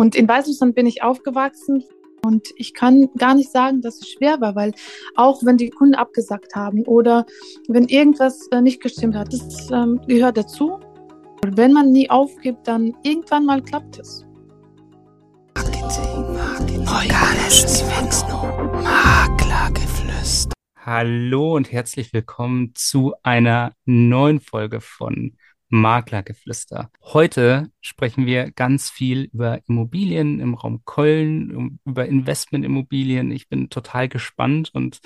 Und in Weißrussland bin ich aufgewachsen. Und ich kann gar nicht sagen, dass es schwer war, weil auch wenn die Kunden abgesagt haben oder wenn irgendwas äh, nicht gestimmt hat, das ähm, gehört dazu. Und wenn man nie aufgibt, dann irgendwann mal klappt es. Hallo und herzlich willkommen zu einer neuen Folge von Maklergeflüster. Heute sprechen wir ganz viel über Immobilien im Raum Köln, über Investmentimmobilien. Ich bin total gespannt und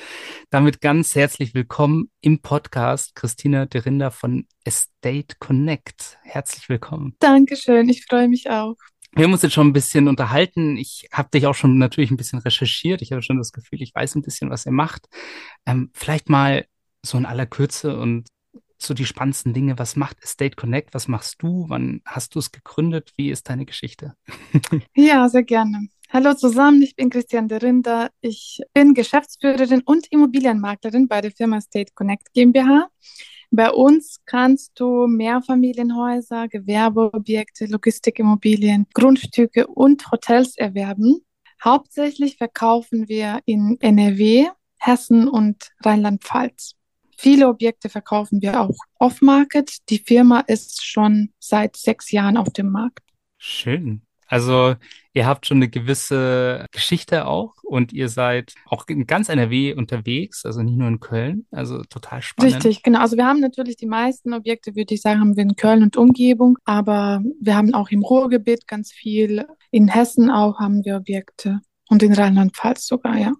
damit ganz herzlich willkommen im Podcast Christina Derinder von Estate Connect. Herzlich willkommen. Dankeschön, ich freue mich auch. Wir haben uns jetzt schon ein bisschen unterhalten. Ich habe dich auch schon natürlich ein bisschen recherchiert. Ich habe schon das Gefühl, ich weiß ein bisschen, was ihr macht. Ähm, vielleicht mal so in aller Kürze und so die spannendsten Dinge. Was macht Estate Connect? Was machst du? Wann hast du es gegründet? Wie ist deine Geschichte? ja, sehr gerne. Hallo zusammen, ich bin Christian Derinder. Ich bin Geschäftsführerin und Immobilienmaklerin bei der Firma Estate Connect GmbH. Bei uns kannst du Mehrfamilienhäuser, Gewerbeobjekte, Logistikimmobilien, Grundstücke und Hotels erwerben. Hauptsächlich verkaufen wir in NRW, Hessen und Rheinland-Pfalz. Viele Objekte verkaufen wir auch off-market. Die Firma ist schon seit sechs Jahren auf dem Markt. Schön. Also ihr habt schon eine gewisse Geschichte auch und ihr seid auch in ganz NRW unterwegs, also nicht nur in Köln. Also total spannend. Richtig, genau. Also wir haben natürlich die meisten Objekte, würde ich sagen, haben wir in Köln und Umgebung, aber wir haben auch im Ruhrgebiet ganz viel. In Hessen auch haben wir Objekte und in Rheinland-Pfalz sogar, ja.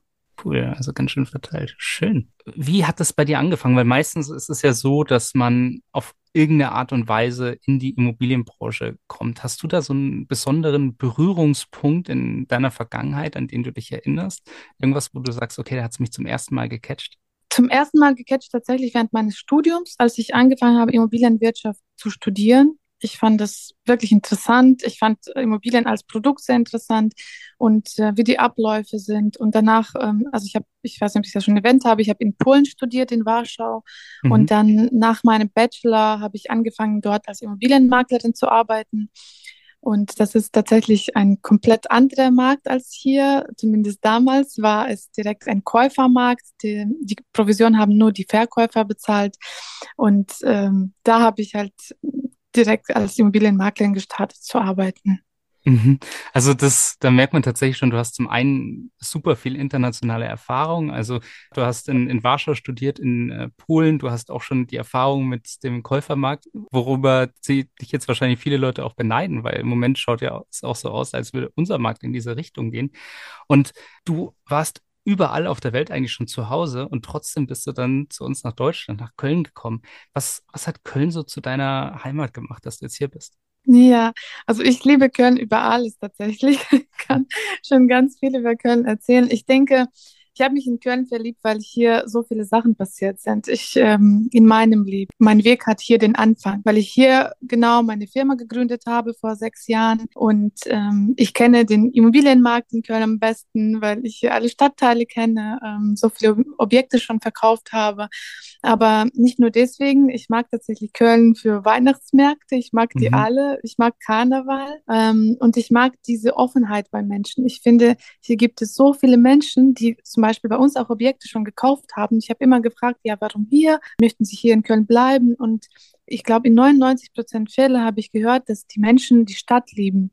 Cool, also ganz schön verteilt. Schön. Wie hat das bei dir angefangen? Weil meistens ist es ja so, dass man auf irgendeine Art und Weise in die Immobilienbranche kommt. Hast du da so einen besonderen Berührungspunkt in deiner Vergangenheit, an den du dich erinnerst? Irgendwas, wo du sagst, okay, da hat es mich zum ersten Mal gecatcht? Zum ersten Mal gecatcht tatsächlich während meines Studiums, als ich angefangen habe, Immobilienwirtschaft zu studieren. Ich fand das wirklich interessant. Ich fand Immobilien als Produkt sehr interessant und äh, wie die Abläufe sind. Und danach, ähm, also ich habe, ich weiß nicht, ob ich das schon erwähnt habe, ich habe in Polen studiert, in Warschau. Mhm. Und dann nach meinem Bachelor habe ich angefangen, dort als Immobilienmaklerin zu arbeiten. Und das ist tatsächlich ein komplett anderer Markt als hier. Zumindest damals war es direkt ein Käufermarkt. Die, die Provision haben nur die Verkäufer bezahlt. Und ähm, da habe ich halt direkt als Immobilienmaklerin gestartet zu arbeiten. Mhm. Also das, da merkt man tatsächlich schon, du hast zum einen super viel internationale Erfahrung. Also du hast in, in Warschau studiert, in äh, Polen, du hast auch schon die Erfahrung mit dem Käufermarkt, worüber sie dich jetzt wahrscheinlich viele Leute auch beneiden, weil im Moment schaut ja es auch so aus, als würde unser Markt in diese Richtung gehen. Und du warst überall auf der Welt eigentlich schon zu Hause und trotzdem bist du dann zu uns nach Deutschland, nach Köln gekommen. Was, was hat Köln so zu deiner Heimat gemacht, dass du jetzt hier bist? Ja, also ich liebe Köln über alles tatsächlich. Ich kann schon ganz viel über Köln erzählen. Ich denke, ich habe mich in Köln verliebt, weil hier so viele Sachen passiert sind. Ich ähm, in meinem Leben. Mein Weg hat hier den Anfang, weil ich hier genau meine Firma gegründet habe vor sechs Jahren und ähm, ich kenne den Immobilienmarkt in Köln am besten, weil ich hier alle Stadtteile kenne, ähm, so viele Objekte schon verkauft habe. Aber nicht nur deswegen. Ich mag tatsächlich Köln für Weihnachtsmärkte. Ich mag die mhm. alle. Ich mag Karneval ähm, und ich mag diese Offenheit bei Menschen. Ich finde, hier gibt es so viele Menschen, die zum Beispiel bei uns auch Objekte schon gekauft haben. Ich habe immer gefragt, ja, warum hier? Möchten Sie hier in Köln bleiben? Und ich glaube, in 99 Prozent Fälle habe ich gehört, dass die Menschen die Stadt lieben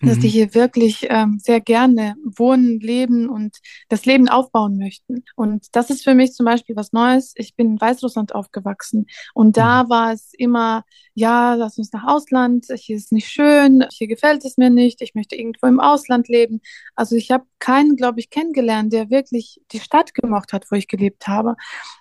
dass die mhm. hier wirklich ähm, sehr gerne wohnen, leben und das Leben aufbauen möchten. Und das ist für mich zum Beispiel was Neues. Ich bin in Weißrussland aufgewachsen und da mhm. war es immer, ja, lass uns nach Ausland, hier ist nicht schön, hier gefällt es mir nicht, ich möchte irgendwo im Ausland leben. Also ich habe keinen, glaube ich, kennengelernt, der wirklich die Stadt gemocht hat, wo ich gelebt habe.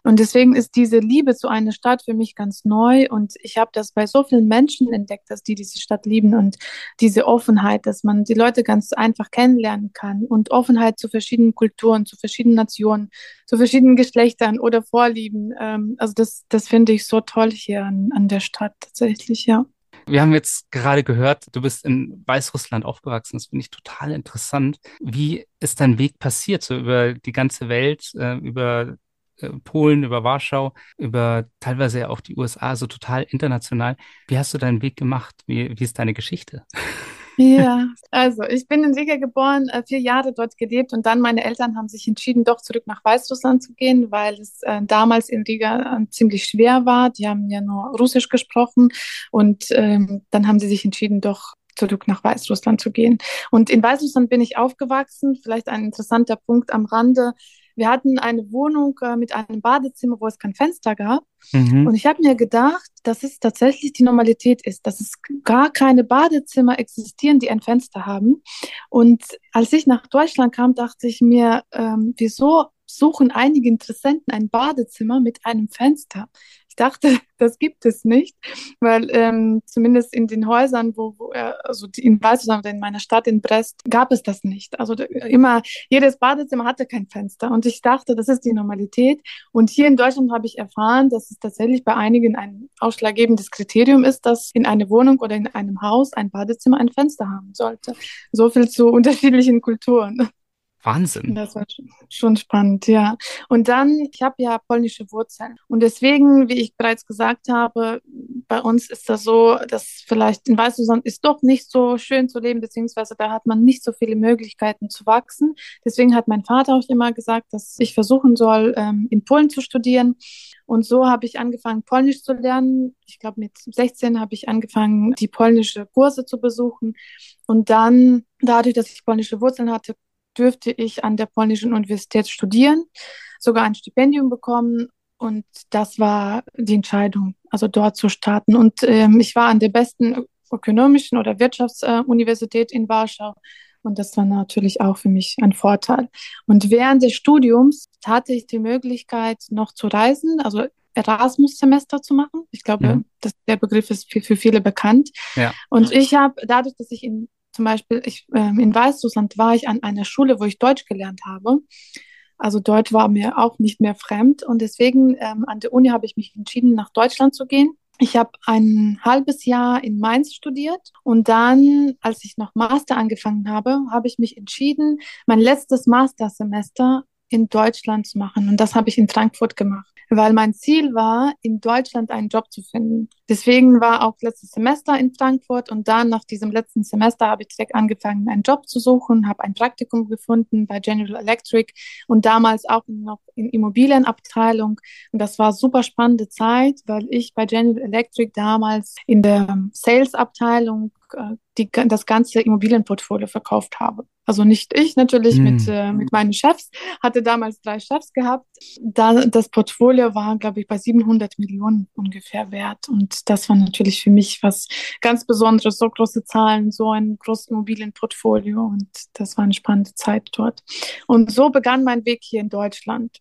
Und deswegen ist diese Liebe zu einer Stadt für mich ganz neu und ich habe das bei so vielen Menschen entdeckt, dass die diese Stadt lieben und diese Offenheit, dass man die Leute ganz einfach kennenlernen kann und Offenheit zu verschiedenen Kulturen, zu verschiedenen Nationen, zu verschiedenen Geschlechtern oder Vorlieben. Ähm, also das, das finde ich so toll hier an, an der Stadt tatsächlich, ja. Wir haben jetzt gerade gehört, du bist in Weißrussland aufgewachsen. Das finde ich total interessant. Wie ist dein Weg passiert, so über die ganze Welt, äh, über äh, Polen, über Warschau, über teilweise auch die USA, so total international. Wie hast du deinen Weg gemacht? Wie, wie ist deine Geschichte? Ja, also ich bin in Riga geboren, äh, vier Jahre dort gelebt und dann meine Eltern haben sich entschieden, doch zurück nach Weißrussland zu gehen, weil es äh, damals in Riga äh, ziemlich schwer war. Die haben ja nur Russisch gesprochen und ähm, dann haben sie sich entschieden, doch zurück nach Weißrussland zu gehen. Und in Weißrussland bin ich aufgewachsen. Vielleicht ein interessanter Punkt am Rande. Wir hatten eine Wohnung äh, mit einem Badezimmer, wo es kein Fenster gab. Mhm. Und ich habe mir gedacht, dass es tatsächlich die Normalität ist, dass es gar keine Badezimmer existieren, die ein Fenster haben. Und als ich nach Deutschland kam, dachte ich mir, ähm, wieso suchen einige Interessenten ein Badezimmer mit einem Fenster? Ich dachte, das gibt es nicht, weil ähm, zumindest in den Häusern, wo, wo also in Weißrussland in meiner Stadt in Brest, gab es das nicht. Also immer, jedes Badezimmer hatte kein Fenster. Und ich dachte, das ist die Normalität. Und hier in Deutschland habe ich erfahren, dass es tatsächlich bei einigen ein ausschlaggebendes Kriterium ist, dass in einer Wohnung oder in einem Haus ein Badezimmer ein Fenster haben sollte. So viel zu unterschiedlichen Kulturen. Wahnsinn. Das war schon spannend, ja. Und dann, ich habe ja polnische Wurzeln. Und deswegen, wie ich bereits gesagt habe, bei uns ist das so, dass vielleicht in Weißrussland ist doch nicht so schön zu leben, beziehungsweise da hat man nicht so viele Möglichkeiten zu wachsen. Deswegen hat mein Vater auch immer gesagt, dass ich versuchen soll, ähm, in Polen zu studieren. Und so habe ich angefangen, Polnisch zu lernen. Ich glaube, mit 16 habe ich angefangen, die polnische Kurse zu besuchen. Und dann, dadurch, dass ich polnische Wurzeln hatte, dürfte ich an der polnischen Universität studieren, sogar ein Stipendium bekommen. Und das war die Entscheidung, also dort zu starten. Und ähm, ich war an der besten ökonomischen oder Wirtschaftsuniversität in Warschau. Und das war natürlich auch für mich ein Vorteil. Und während des Studiums hatte ich die Möglichkeit, noch zu reisen, also Erasmus-Semester zu machen. Ich glaube, mhm. das, der Begriff ist für, für viele bekannt. Ja. Und ich habe, dadurch, dass ich in zum Beispiel, ich, ähm, in Weißrussland war ich an einer Schule, wo ich Deutsch gelernt habe. Also Deutsch war mir auch nicht mehr fremd und deswegen ähm, an der Uni habe ich mich entschieden, nach Deutschland zu gehen. Ich habe ein halbes Jahr in Mainz studiert und dann, als ich noch Master angefangen habe, habe ich mich entschieden, mein letztes Mastersemester in Deutschland zu machen. Und das habe ich in Frankfurt gemacht weil mein Ziel war, in Deutschland einen Job zu finden. Deswegen war auch letztes Semester in Frankfurt und dann nach diesem letzten Semester habe ich direkt angefangen, einen Job zu suchen, habe ein Praktikum gefunden bei General Electric und damals auch noch in Immobilienabteilung. Und das war super spannende Zeit, weil ich bei General Electric damals in der Sales-Abteilung die, das ganze Immobilienportfolio verkauft habe. Also nicht ich natürlich mm. mit, äh, mit meinen Chefs, hatte damals drei Chefs gehabt. Da, das Portfolio war, glaube ich, bei 700 Millionen ungefähr wert. Und das war natürlich für mich was ganz Besonderes, so große Zahlen, so ein großes Immobilienportfolio. Und das war eine spannende Zeit dort. Und so begann mein Weg hier in Deutschland.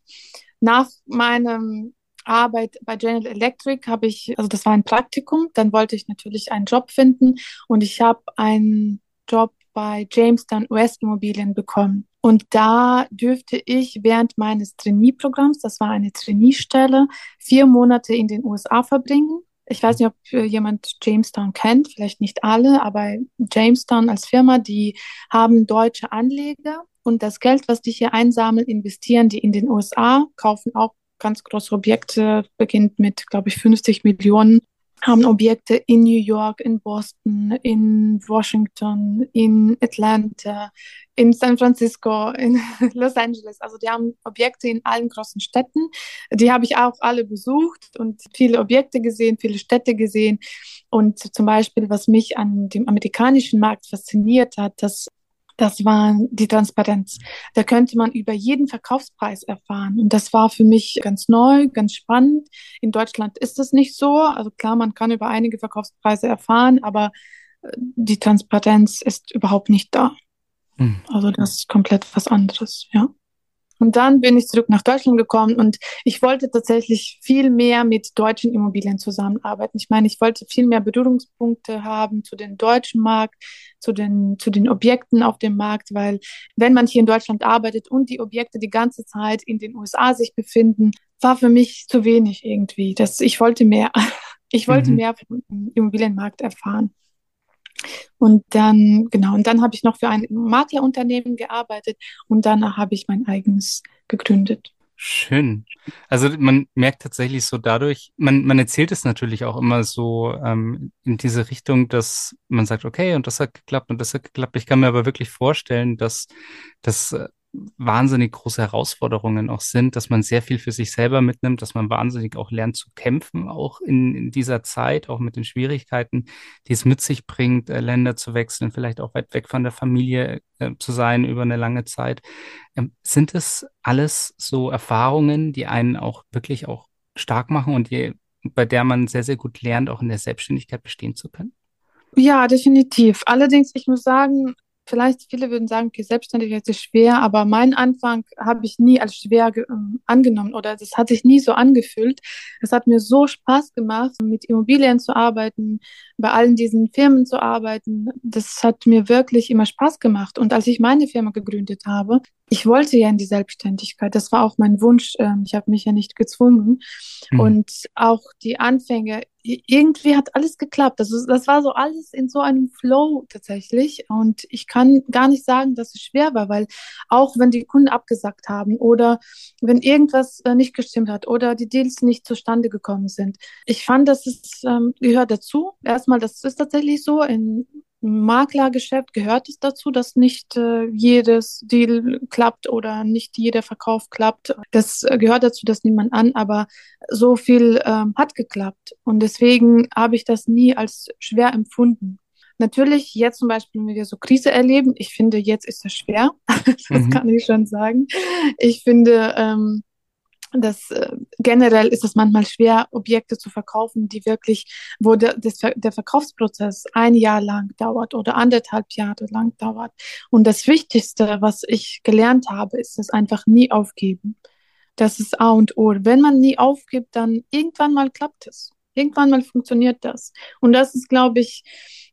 Nach meinem Arbeit bei General Electric habe ich, also das war ein Praktikum, dann wollte ich natürlich einen Job finden und ich habe einen Job bei Jamestown US Immobilien bekommen. Und da dürfte ich während meines Trainee-Programms, das war eine Trainee-Stelle, vier Monate in den USA verbringen. Ich weiß nicht, ob jemand Jamestown kennt, vielleicht nicht alle, aber Jamestown als Firma, die haben deutsche Anleger und das Geld, was die hier einsammeln, investieren die in den USA, kaufen auch ganz große Objekte, beginnt mit, glaube ich, 50 Millionen, haben Objekte in New York, in Boston, in Washington, in Atlanta, in San Francisco, in Los Angeles. Also die haben Objekte in allen großen Städten. Die habe ich auch alle besucht und viele Objekte gesehen, viele Städte gesehen. Und zum Beispiel, was mich an dem amerikanischen Markt fasziniert hat, dass das war die Transparenz. Da könnte man über jeden Verkaufspreis erfahren. Und das war für mich ganz neu, ganz spannend. In Deutschland ist das nicht so. Also klar, man kann über einige Verkaufspreise erfahren, aber äh, die Transparenz ist überhaupt nicht da. Hm. Also das ist komplett was anderes, ja. Und dann bin ich zurück nach Deutschland gekommen und ich wollte tatsächlich viel mehr mit deutschen Immobilien zusammenarbeiten. Ich meine, ich wollte viel mehr Berührungspunkte haben zu dem deutschen Markt, zu den, zu den Objekten auf dem Markt, weil wenn man hier in Deutschland arbeitet und die Objekte die ganze Zeit in den USA sich befinden, war für mich zu wenig irgendwie. Das, ich wollte mehr. Ich wollte mhm. mehr vom Immobilienmarkt erfahren. Und dann, genau, und dann habe ich noch für ein Maklerunternehmen gearbeitet und danach habe ich mein eigenes gegründet. Schön. Also man merkt tatsächlich so dadurch, man, man erzählt es natürlich auch immer so ähm, in diese Richtung, dass man sagt, okay, und das hat geklappt und das hat geklappt. Ich kann mir aber wirklich vorstellen, dass das äh, wahnsinnig große Herausforderungen auch sind, dass man sehr viel für sich selber mitnimmt, dass man wahnsinnig auch lernt zu kämpfen, auch in, in dieser Zeit, auch mit den Schwierigkeiten, die es mit sich bringt, äh, Länder zu wechseln, vielleicht auch weit weg von der Familie äh, zu sein über eine lange Zeit. Ähm, sind es alles so Erfahrungen, die einen auch wirklich auch stark machen und die, bei der man sehr, sehr gut lernt, auch in der Selbstständigkeit bestehen zu können? Ja, definitiv. Allerdings, ich muss sagen, vielleicht viele würden sagen, okay, Selbstständigkeit ist schwer, aber meinen Anfang habe ich nie als schwer äh, angenommen oder das hat sich nie so angefühlt. Es hat mir so Spaß gemacht, mit Immobilien zu arbeiten, bei allen diesen Firmen zu arbeiten. Das hat mir wirklich immer Spaß gemacht. Und als ich meine Firma gegründet habe, ich wollte ja in die Selbstständigkeit. Das war auch mein Wunsch. Ähm, ich habe mich ja nicht gezwungen. Mhm. Und auch die Anfänge, irgendwie hat alles geklappt. Also das war so alles in so einem Flow tatsächlich. Und ich kann gar nicht sagen, dass es schwer war, weil auch wenn die Kunden abgesagt haben oder wenn irgendwas äh, nicht gestimmt hat oder die Deals nicht zustande gekommen sind, ich fand, dass es ähm, gehört dazu. Erstmal, das ist tatsächlich so. In Maklergeschäft gehört es dazu, dass nicht äh, jedes Deal klappt oder nicht jeder Verkauf klappt. Das äh, gehört dazu, das nimmt man an, aber so viel ähm, hat geklappt. Und deswegen habe ich das nie als schwer empfunden. Natürlich, jetzt zum Beispiel, wenn wir so Krise erleben, ich finde, jetzt ist das schwer. das mhm. kann ich schon sagen. Ich finde, ähm, das äh, generell ist es manchmal schwer, Objekte zu verkaufen, die wirklich, wo der, das, der Verkaufsprozess ein Jahr lang dauert oder anderthalb Jahre lang dauert. Und das Wichtigste, was ich gelernt habe, ist es einfach nie aufgeben. Das ist A und O. Wenn man nie aufgibt, dann irgendwann mal klappt es. Irgendwann mal funktioniert das. Und das ist, glaube ich,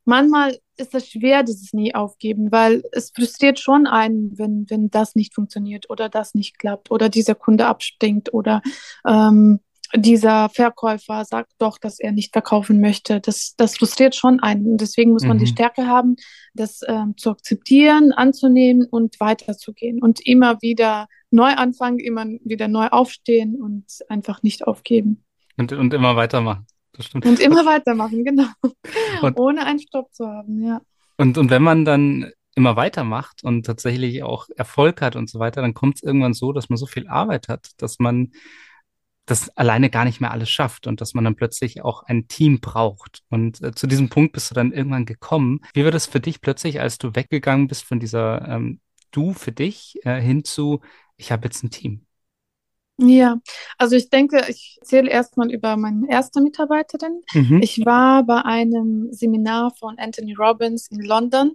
manchmal ist es schwer, dieses nie aufgeben, weil es frustriert schon einen, wenn, wenn das nicht funktioniert oder das nicht klappt oder dieser Kunde abspringt oder ähm, dieser Verkäufer sagt doch, dass er nicht verkaufen möchte. Das, das frustriert schon einen. Und deswegen muss man mhm. die Stärke haben, das ähm, zu akzeptieren, anzunehmen und weiterzugehen und immer wieder neu anfangen, immer wieder neu aufstehen und einfach nicht aufgeben. Und, und immer weitermachen. Das stimmt. Und immer weitermachen, genau. Und, Ohne einen Stopp zu haben, ja. Und, und wenn man dann immer weitermacht und tatsächlich auch Erfolg hat und so weiter, dann kommt es irgendwann so, dass man so viel Arbeit hat, dass man das alleine gar nicht mehr alles schafft und dass man dann plötzlich auch ein Team braucht. Und äh, zu diesem Punkt bist du dann irgendwann gekommen. Wie war das für dich plötzlich, als du weggegangen bist von dieser ähm, Du für dich äh, hin zu, ich habe jetzt ein Team? Ja, also ich denke, ich erzähle erstmal über meine erste Mitarbeiterin. Mhm. Ich war bei einem Seminar von Anthony Robbins in London.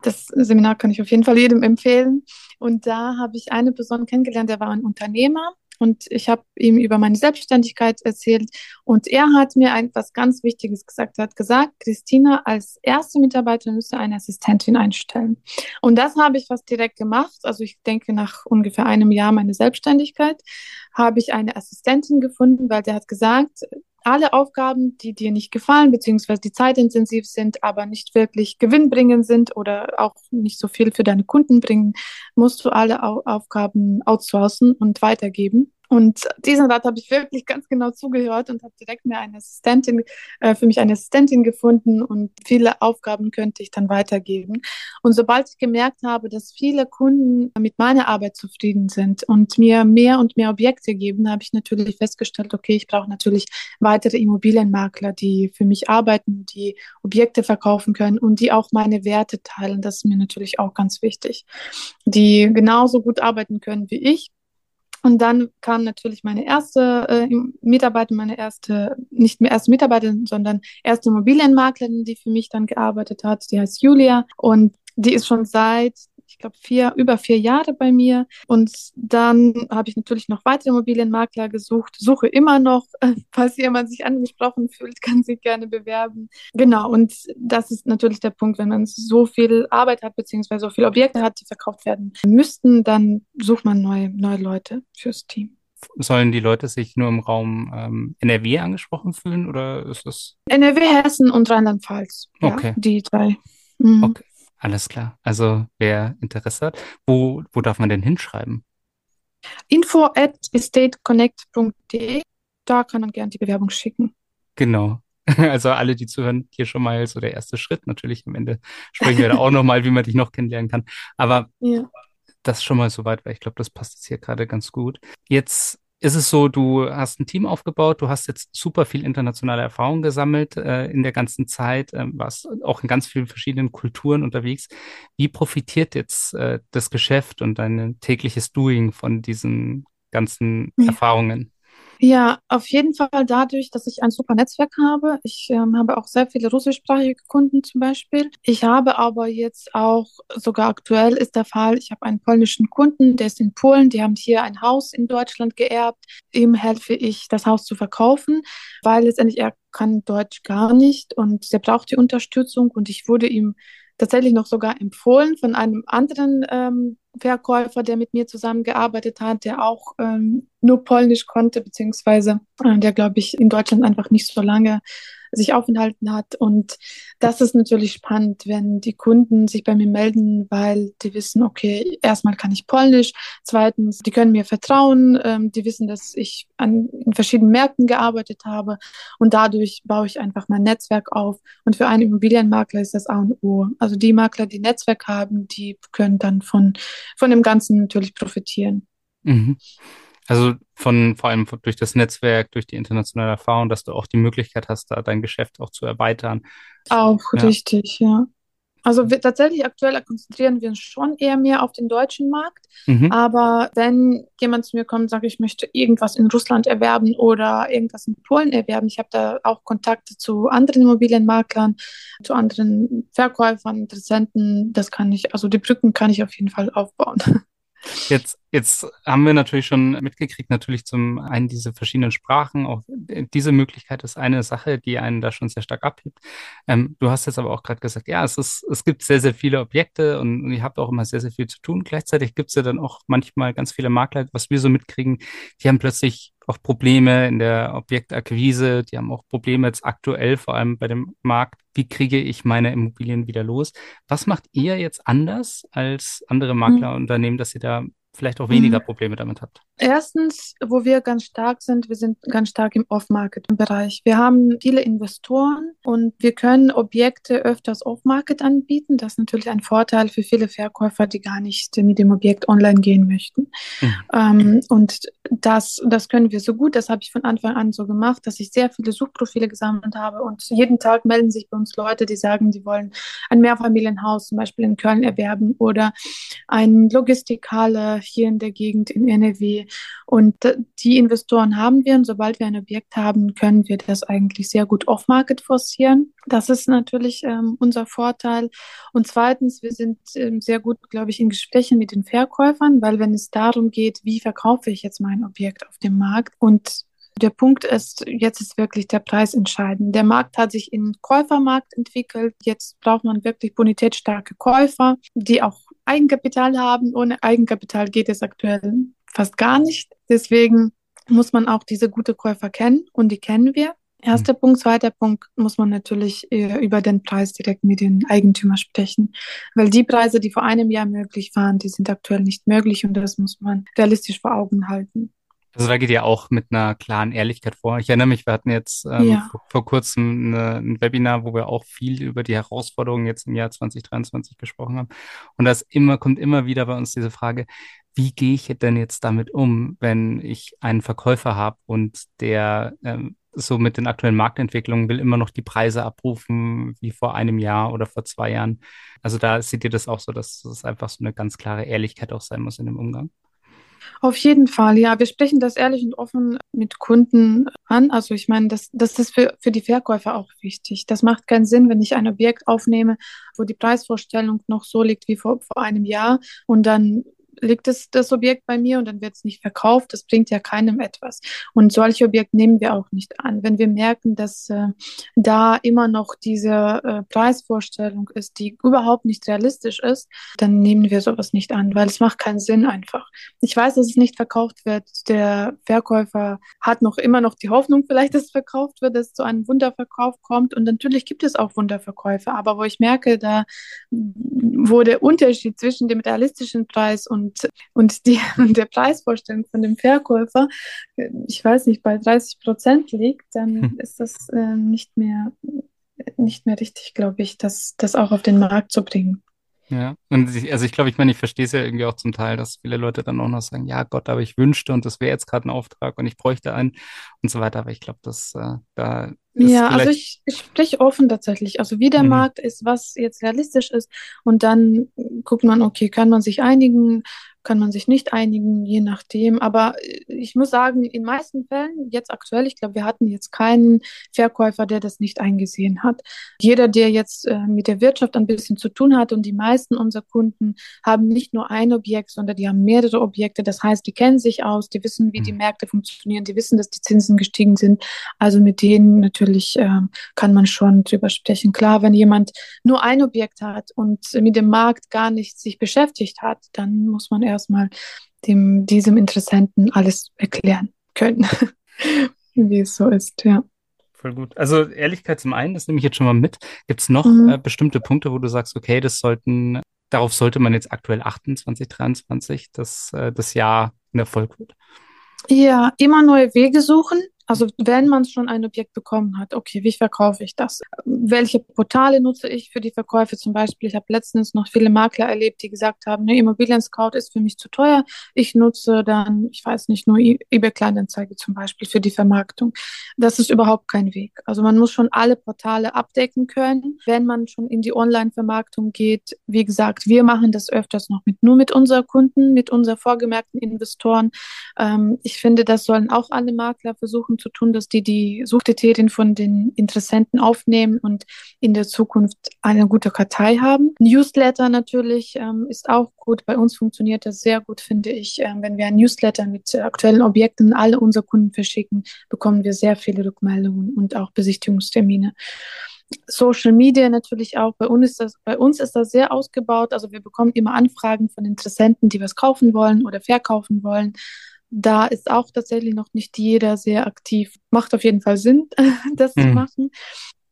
Das Seminar kann ich auf jeden Fall jedem empfehlen. Und da habe ich eine Person kennengelernt, der war ein Unternehmer und ich habe ihm über meine Selbstständigkeit erzählt und er hat mir etwas ganz Wichtiges gesagt. Er hat gesagt, Christina als erste Mitarbeiterin müsste eine Assistentin einstellen. Und das habe ich fast direkt gemacht. Also ich denke, nach ungefähr einem Jahr meine Selbstständigkeit habe ich eine Assistentin gefunden, weil der hat gesagt, alle Aufgaben, die dir nicht gefallen, beziehungsweise die zeitintensiv sind, aber nicht wirklich gewinnbringend sind oder auch nicht so viel für deine Kunden bringen, musst du alle Au Aufgaben outsourcen und weitergeben. Und diesen Rat habe ich wirklich ganz genau zugehört und habe direkt mir eine Assistentin, äh, für mich eine Assistentin gefunden und viele Aufgaben könnte ich dann weitergeben. Und sobald ich gemerkt habe, dass viele Kunden mit meiner Arbeit zufrieden sind und mir mehr und mehr Objekte geben, habe ich natürlich festgestellt, okay, ich brauche natürlich weitere Immobilienmakler, die für mich arbeiten, die Objekte verkaufen können und die auch meine Werte teilen. Das ist mir natürlich auch ganz wichtig, die genauso gut arbeiten können wie ich und dann kam natürlich meine erste äh, Mitarbeiterin, meine erste, nicht mehr erste Mitarbeiterin, sondern erste Immobilienmaklerin, die für mich dann gearbeitet hat. Die heißt Julia und die ist schon seit ich glaube, vier, über vier Jahre bei mir. Und dann habe ich natürlich noch weitere Immobilienmakler gesucht, suche immer noch. Falls jemand sich angesprochen fühlt, kann sich gerne bewerben. Genau, und das ist natürlich der Punkt, wenn man so viel Arbeit hat, beziehungsweise so viele Objekte hat, die verkauft werden müssten, dann sucht man neue, neue Leute fürs Team. Sollen die Leute sich nur im Raum ähm, NRW angesprochen fühlen oder ist das? NRW, Hessen und Rheinland-Pfalz. Okay. Ja, die drei. Mhm. Okay. Alles klar. Also wer Interesse hat, wo, wo darf man denn hinschreiben? Info at estateconnect.de. Da kann man gerne die Bewerbung schicken. Genau. Also alle, die zuhören, hier schon mal so der erste Schritt. Natürlich am Ende sprechen wir da auch nochmal, wie man dich noch kennenlernen kann. Aber ja. das schon mal soweit, weil ich glaube, das passt jetzt hier gerade ganz gut. Jetzt ist es so, du hast ein Team aufgebaut, du hast jetzt super viel internationale Erfahrung gesammelt äh, in der ganzen Zeit, äh, warst auch in ganz vielen verschiedenen Kulturen unterwegs. Wie profitiert jetzt äh, das Geschäft und dein tägliches Doing von diesen ganzen ja. Erfahrungen? Ja, auf jeden Fall dadurch, dass ich ein super Netzwerk habe. Ich ähm, habe auch sehr viele russischsprachige Kunden zum Beispiel. Ich habe aber jetzt auch, sogar aktuell ist der Fall, ich habe einen polnischen Kunden, der ist in Polen, die haben hier ein Haus in Deutschland geerbt. Ihm helfe ich, das Haus zu verkaufen, weil letztendlich er kann Deutsch gar nicht und der braucht die Unterstützung und ich wurde ihm tatsächlich noch sogar empfohlen von einem anderen ähm, Verkäufer, der mit mir zusammengearbeitet hat, der auch ähm, nur Polnisch konnte, beziehungsweise äh, der, glaube ich, in Deutschland einfach nicht so lange sich aufenthalten hat. Und das ist natürlich spannend, wenn die Kunden sich bei mir melden, weil die wissen, okay, erstmal kann ich Polnisch, zweitens, die können mir vertrauen, ähm, die wissen, dass ich an verschiedenen Märkten gearbeitet habe und dadurch baue ich einfach mein Netzwerk auf. Und für einen Immobilienmakler ist das A und O. Also die Makler, die Netzwerk haben, die können dann von, von dem Ganzen natürlich profitieren. Mhm. Also von vor allem durch das Netzwerk, durch die internationale Erfahrung, dass du auch die Möglichkeit hast, da dein Geschäft auch zu erweitern. Auch ja. richtig, ja. Also wir, tatsächlich aktuell konzentrieren wir uns schon eher mehr auf den deutschen Markt. Mhm. Aber wenn jemand zu mir kommt und sagt, ich möchte irgendwas in Russland erwerben oder irgendwas in Polen erwerben, ich habe da auch Kontakte zu anderen Immobilienmaklern, zu anderen Verkäufern, Interessenten, das kann ich, also die Brücken kann ich auf jeden Fall aufbauen. Jetzt, jetzt haben wir natürlich schon mitgekriegt, natürlich zum einen diese verschiedenen Sprachen. Auch diese Möglichkeit ist eine Sache, die einen da schon sehr stark abhebt. Ähm, du hast jetzt aber auch gerade gesagt, ja, es ist, es gibt sehr, sehr viele Objekte und, und ihr habt auch immer sehr, sehr viel zu tun. Gleichzeitig gibt es ja dann auch manchmal ganz viele Makler, was wir so mitkriegen, die haben plötzlich auch Probleme in der Objektakquise, die haben auch Probleme jetzt aktuell, vor allem bei dem Markt. Wie kriege ich meine Immobilien wieder los? Was macht ihr jetzt anders als andere hm. Maklerunternehmen, dass ihr da vielleicht auch weniger mhm. Probleme damit habt? Erstens, wo wir ganz stark sind, wir sind ganz stark im Off-Market-Bereich. Wir haben viele Investoren und wir können Objekte öfters Off-Market anbieten. Das ist natürlich ein Vorteil für viele Verkäufer, die gar nicht mit dem Objekt online gehen möchten. Mhm. Ähm, und das, das können wir so gut. Das habe ich von Anfang an so gemacht, dass ich sehr viele Suchprofile gesammelt habe und jeden Tag melden sich bei uns Leute, die sagen, die wollen ein Mehrfamilienhaus zum Beispiel in Köln erwerben oder ein Logistikhalle hier in der Gegend in NRW. Und die Investoren haben wir und sobald wir ein Objekt haben, können wir das eigentlich sehr gut off-market forcieren. Das ist natürlich ähm, unser Vorteil. Und zweitens, wir sind ähm, sehr gut, glaube ich, in Gesprächen mit den Verkäufern, weil wenn es darum geht, wie verkaufe ich jetzt mein Objekt auf dem Markt und der Punkt ist, jetzt ist wirklich der Preis entscheidend. Der Markt hat sich in Käufermarkt entwickelt. Jetzt braucht man wirklich bonitätsstarke Käufer, die auch Eigenkapital haben. Ohne Eigenkapital geht es aktuell fast gar nicht. Deswegen muss man auch diese gute Käufer kennen und die kennen wir. Erster mhm. Punkt, zweiter Punkt muss man natürlich äh, über den Preis direkt mit den Eigentümern sprechen, weil die Preise, die vor einem Jahr möglich waren, die sind aktuell nicht möglich und das muss man realistisch vor Augen halten. Also da geht ihr auch mit einer klaren Ehrlichkeit vor. Ich erinnere mich, wir hatten jetzt ähm, ja. vor, vor, kurzem eine, ein Webinar, wo wir auch viel über die Herausforderungen jetzt im Jahr 2023 gesprochen haben. Und das immer kommt immer wieder bei uns diese Frage, wie gehe ich denn jetzt damit um, wenn ich einen Verkäufer habe und der ähm, so mit den aktuellen Marktentwicklungen will immer noch die Preise abrufen wie vor einem Jahr oder vor zwei Jahren. Also da seht ihr das auch so, dass es einfach so eine ganz klare Ehrlichkeit auch sein muss in dem Umgang. Auf jeden Fall, ja. Wir sprechen das ehrlich und offen mit Kunden an. Also ich meine, das, das ist für, für die Verkäufer auch wichtig. Das macht keinen Sinn, wenn ich ein Objekt aufnehme, wo die Preisvorstellung noch so liegt wie vor, vor einem Jahr und dann liegt das, das Objekt bei mir und dann wird es nicht verkauft. Das bringt ja keinem etwas. Und solche Objekte nehmen wir auch nicht an. Wenn wir merken, dass äh, da immer noch diese äh, Preisvorstellung ist, die überhaupt nicht realistisch ist, dann nehmen wir sowas nicht an, weil es macht keinen Sinn einfach. Ich weiß, dass es nicht verkauft wird. Der Verkäufer hat noch immer noch die Hoffnung, vielleicht, dass es verkauft wird, dass es zu einem Wunderverkauf kommt. Und natürlich gibt es auch Wunderverkäufe. Aber wo ich merke, da wo der Unterschied zwischen dem realistischen Preis und und, und die, der Preisvorstellung von dem Verkäufer, ich weiß nicht, bei 30 Prozent liegt, dann hm. ist das äh, nicht mehr, nicht mehr richtig, glaube ich, das, das auch auf den Markt zu bringen. Ja, und ich, also ich glaube, ich meine, ich verstehe es ja irgendwie auch zum Teil, dass viele Leute dann auch noch sagen, ja Gott, aber ich wünschte und das wäre jetzt gerade ein Auftrag und ich bräuchte einen und so weiter. Aber ich glaube, dass äh, da ja, also ich, ich spreche offen tatsächlich. Also wie der mhm. Markt ist, was jetzt realistisch ist und dann guckt man, okay, kann man sich einigen, kann man sich nicht einigen, je nachdem. Aber äh, ich muss sagen, in meisten Fällen, jetzt aktuell, ich glaube, wir hatten jetzt keinen Verkäufer, der das nicht eingesehen hat. Jeder, der jetzt äh, mit der Wirtschaft ein bisschen zu tun hat und die meisten unserer Kunden haben nicht nur ein Objekt, sondern die haben mehrere Objekte. Das heißt, die kennen sich aus, die wissen, wie die mhm. Märkte funktionieren, die wissen, dass die Zinsen gestiegen sind. Also mit denen natürlich äh, kann man schon drüber sprechen. Klar, wenn jemand nur ein Objekt hat und mit dem Markt gar nicht sich beschäftigt hat, dann muss man erst erstmal dem, diesem Interessenten alles erklären können, wie es so ist, ja. Voll gut. Also Ehrlichkeit zum einen, das nehme ich jetzt schon mal mit. Gibt es noch mhm. äh, bestimmte Punkte, wo du sagst, okay, das sollten, darauf sollte man jetzt aktuell achten, 2023, dass äh, das Jahr ein Erfolg wird? Ja, immer neue Wege suchen. Also wenn man schon ein Objekt bekommen hat, okay, wie verkaufe ich das? Welche Portale nutze ich für die Verkäufe zum Beispiel? Ich habe letztens noch viele Makler erlebt, die gesagt haben, ne, Immobilien Scout ist für mich zu teuer. Ich nutze dann, ich weiß nicht, nur eBay Kleinanzeige zum Beispiel für die Vermarktung. Das ist überhaupt kein Weg. Also man muss schon alle Portale abdecken können, wenn man schon in die Online-Vermarktung geht. Wie gesagt, wir machen das öfters noch mit, nur mit unseren Kunden, mit unseren vorgemerkten Investoren. Ähm, ich finde, das sollen auch alle Makler versuchen zu tun, dass die die Suchkriterien von den Interessenten aufnehmen und in der Zukunft eine gute Kartei haben. Newsletter natürlich ähm, ist auch gut. Bei uns funktioniert das sehr gut, finde ich. Ähm, wenn wir ein Newsletter mit aktuellen Objekten alle unsere Kunden verschicken, bekommen wir sehr viele Rückmeldungen und auch Besichtigungstermine. Social Media natürlich auch. Bei uns, ist das, bei uns ist das sehr ausgebaut. Also wir bekommen immer Anfragen von Interessenten, die was kaufen wollen oder verkaufen wollen da ist auch tatsächlich noch nicht jeder sehr aktiv. Macht auf jeden Fall Sinn, das mhm. zu machen.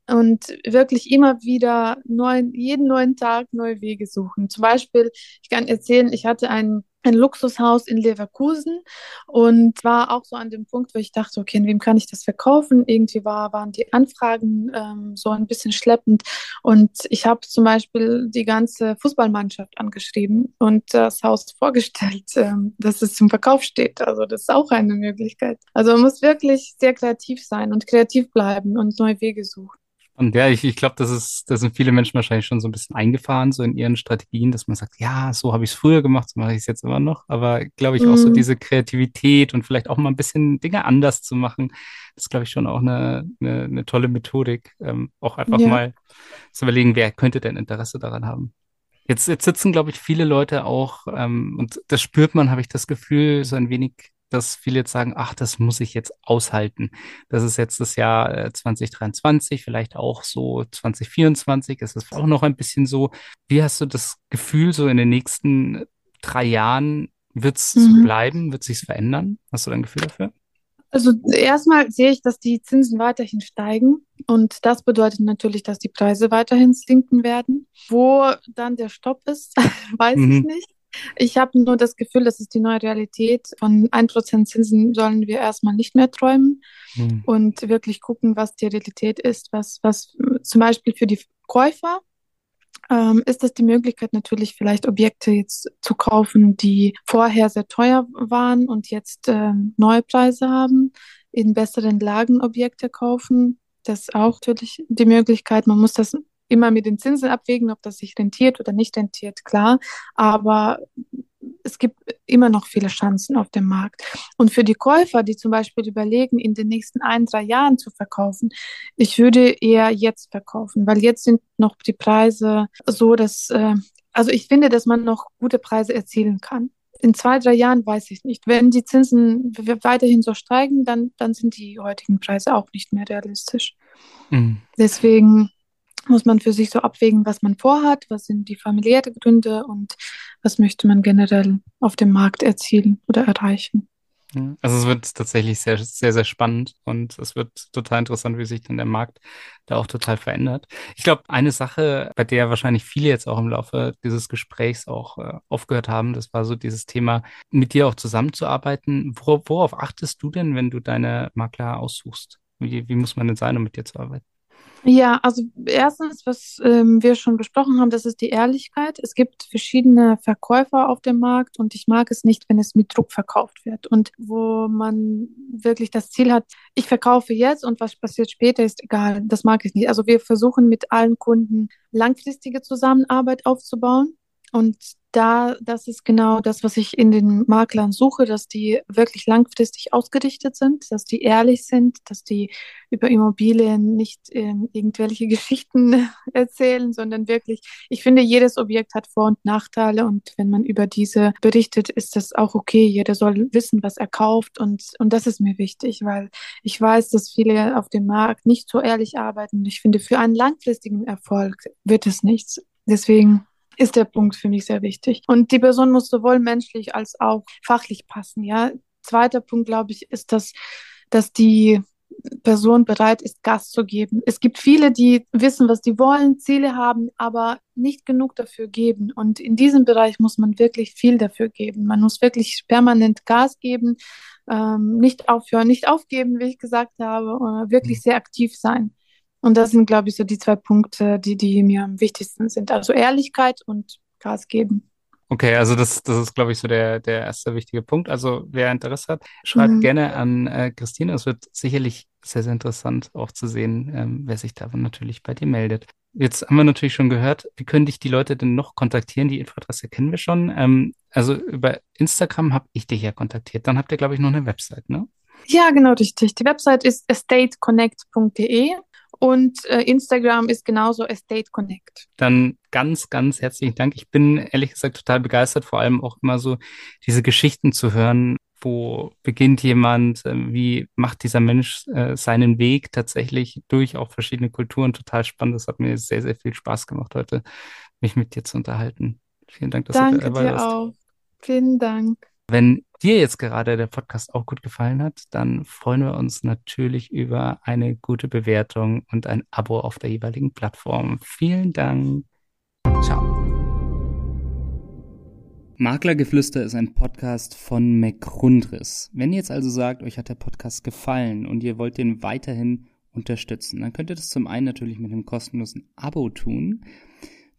Und wirklich immer wieder neuen, jeden neuen Tag neue Wege suchen. Zum Beispiel, ich kann erzählen, ich hatte einen ein Luxushaus in Leverkusen und war auch so an dem Punkt, wo ich dachte, okay, wem kann ich das verkaufen? Irgendwie war, waren die Anfragen ähm, so ein bisschen schleppend und ich habe zum Beispiel die ganze Fußballmannschaft angeschrieben und das Haus vorgestellt, ähm, dass es zum Verkauf steht. Also das ist auch eine Möglichkeit. Also man muss wirklich sehr kreativ sein und kreativ bleiben und neue Wege suchen. Und ja, ich, ich glaube, das ist, da sind viele Menschen wahrscheinlich schon so ein bisschen eingefahren, so in ihren Strategien, dass man sagt, ja, so habe ich es früher gemacht, so mache ich es jetzt immer noch. Aber glaube ich auch so mhm. diese Kreativität und vielleicht auch mal ein bisschen Dinge anders zu machen, das ist, glaube ich, schon auch eine, eine, eine tolle Methodik. Ähm, auch einfach ja. mal zu überlegen, wer könnte denn Interesse daran haben. Jetzt, jetzt sitzen, glaube ich, viele Leute auch, ähm, und das spürt man, habe ich das Gefühl, so ein wenig dass viele jetzt sagen, ach, das muss ich jetzt aushalten. Das ist jetzt das Jahr 2023, äh, vielleicht auch so 2024, ist es auch noch ein bisschen so. Wie hast du das Gefühl, so in den nächsten drei Jahren wird es mhm. bleiben, wird sich verändern? Hast du ein Gefühl dafür? Also erstmal sehe ich, dass die Zinsen weiterhin steigen und das bedeutet natürlich, dass die Preise weiterhin sinken werden. Wo dann der Stopp ist, weiß mhm. ich nicht. Ich habe nur das Gefühl, das ist die neue Realität. Von 1% Zinsen sollen wir erstmal nicht mehr träumen mhm. und wirklich gucken, was die Realität ist. Was, was zum Beispiel für die Käufer ähm, ist es die Möglichkeit natürlich vielleicht Objekte jetzt zu kaufen, die vorher sehr teuer waren und jetzt äh, neue Preise haben, in besseren Lagen Objekte kaufen. Das ist auch natürlich die Möglichkeit. Man muss das immer mit den Zinsen abwägen, ob das sich rentiert oder nicht rentiert, klar. Aber es gibt immer noch viele Chancen auf dem Markt. Und für die Käufer, die zum Beispiel überlegen, in den nächsten ein, drei Jahren zu verkaufen, ich würde eher jetzt verkaufen, weil jetzt sind noch die Preise so, dass, äh, also ich finde, dass man noch gute Preise erzielen kann. In zwei, drei Jahren weiß ich nicht. Wenn die Zinsen weiterhin so steigen, dann, dann sind die heutigen Preise auch nicht mehr realistisch. Mhm. Deswegen muss man für sich so abwägen, was man vorhat, was sind die familiären Gründe und was möchte man generell auf dem Markt erzielen oder erreichen. Also es wird tatsächlich sehr, sehr, sehr spannend und es wird total interessant, wie sich dann der Markt da auch total verändert. Ich glaube, eine Sache, bei der wahrscheinlich viele jetzt auch im Laufe dieses Gesprächs auch äh, aufgehört haben, das war so dieses Thema, mit dir auch zusammenzuarbeiten. Wor worauf achtest du denn, wenn du deine Makler aussuchst? Wie, wie muss man denn sein, um mit dir zu arbeiten? Ja, also erstens, was ähm, wir schon besprochen haben, das ist die Ehrlichkeit. Es gibt verschiedene Verkäufer auf dem Markt und ich mag es nicht, wenn es mit Druck verkauft wird und wo man wirklich das Ziel hat, ich verkaufe jetzt und was passiert später ist egal. Das mag ich nicht. Also wir versuchen mit allen Kunden langfristige Zusammenarbeit aufzubauen und da, das ist genau das, was ich in den Maklern suche, dass die wirklich langfristig ausgerichtet sind, dass die ehrlich sind, dass die über Immobilien nicht ähm, irgendwelche Geschichten erzählen, sondern wirklich, ich finde, jedes Objekt hat Vor- und Nachteile und wenn man über diese berichtet, ist das auch okay. Jeder soll wissen, was er kauft und, und das ist mir wichtig, weil ich weiß, dass viele auf dem Markt nicht so ehrlich arbeiten. Ich finde, für einen langfristigen Erfolg wird es nichts. Deswegen ist der Punkt für mich sehr wichtig. Und die Person muss sowohl menschlich als auch fachlich passen. Ja, zweiter Punkt, glaube ich, ist, dass, dass die Person bereit ist, Gas zu geben. Es gibt viele, die wissen, was die wollen, Ziele haben, aber nicht genug dafür geben. Und in diesem Bereich muss man wirklich viel dafür geben. Man muss wirklich permanent Gas geben, ähm, nicht aufhören, nicht aufgeben, wie ich gesagt habe, oder wirklich mhm. sehr aktiv sein. Und das sind, glaube ich, so die zwei Punkte, die, die mir am wichtigsten sind. Also Ehrlichkeit und Gas geben. Okay, also das, das ist, glaube ich, so der, der erste wichtige Punkt. Also wer Interesse hat, schreibt mhm. gerne an äh, Christine. Es wird sicherlich sehr, sehr interessant auch zu sehen, ähm, wer sich da natürlich bei dir meldet. Jetzt haben wir natürlich schon gehört, wie können dich die Leute denn noch kontaktieren? Die Infoadresse kennen wir schon. Ähm, also über Instagram habe ich dich ja kontaktiert. Dann habt ihr, glaube ich, noch eine Website, ne? Ja, genau, richtig. Die Website ist estateconnect.de und äh, Instagram ist genauso Estate Connect. Dann ganz, ganz herzlichen Dank. Ich bin ehrlich gesagt total begeistert, vor allem auch immer so diese Geschichten zu hören. Wo beginnt jemand? Äh, wie macht dieser Mensch äh, seinen Weg tatsächlich durch auch verschiedene Kulturen? Total spannend. Das hat mir sehr, sehr viel Spaß gemacht heute, mich mit dir zu unterhalten. Vielen Dank, dass Danke du dabei warst. Danke dir auch. Vielen Dank. Wenn dir jetzt gerade der Podcast auch gut gefallen hat, dann freuen wir uns natürlich über eine gute Bewertung und ein Abo auf der jeweiligen Plattform. Vielen Dank. Ciao. Maklergeflüster ist ein Podcast von McRundris. Wenn ihr jetzt also sagt, euch hat der Podcast gefallen und ihr wollt den weiterhin unterstützen, dann könnt ihr das zum einen natürlich mit einem kostenlosen Abo tun.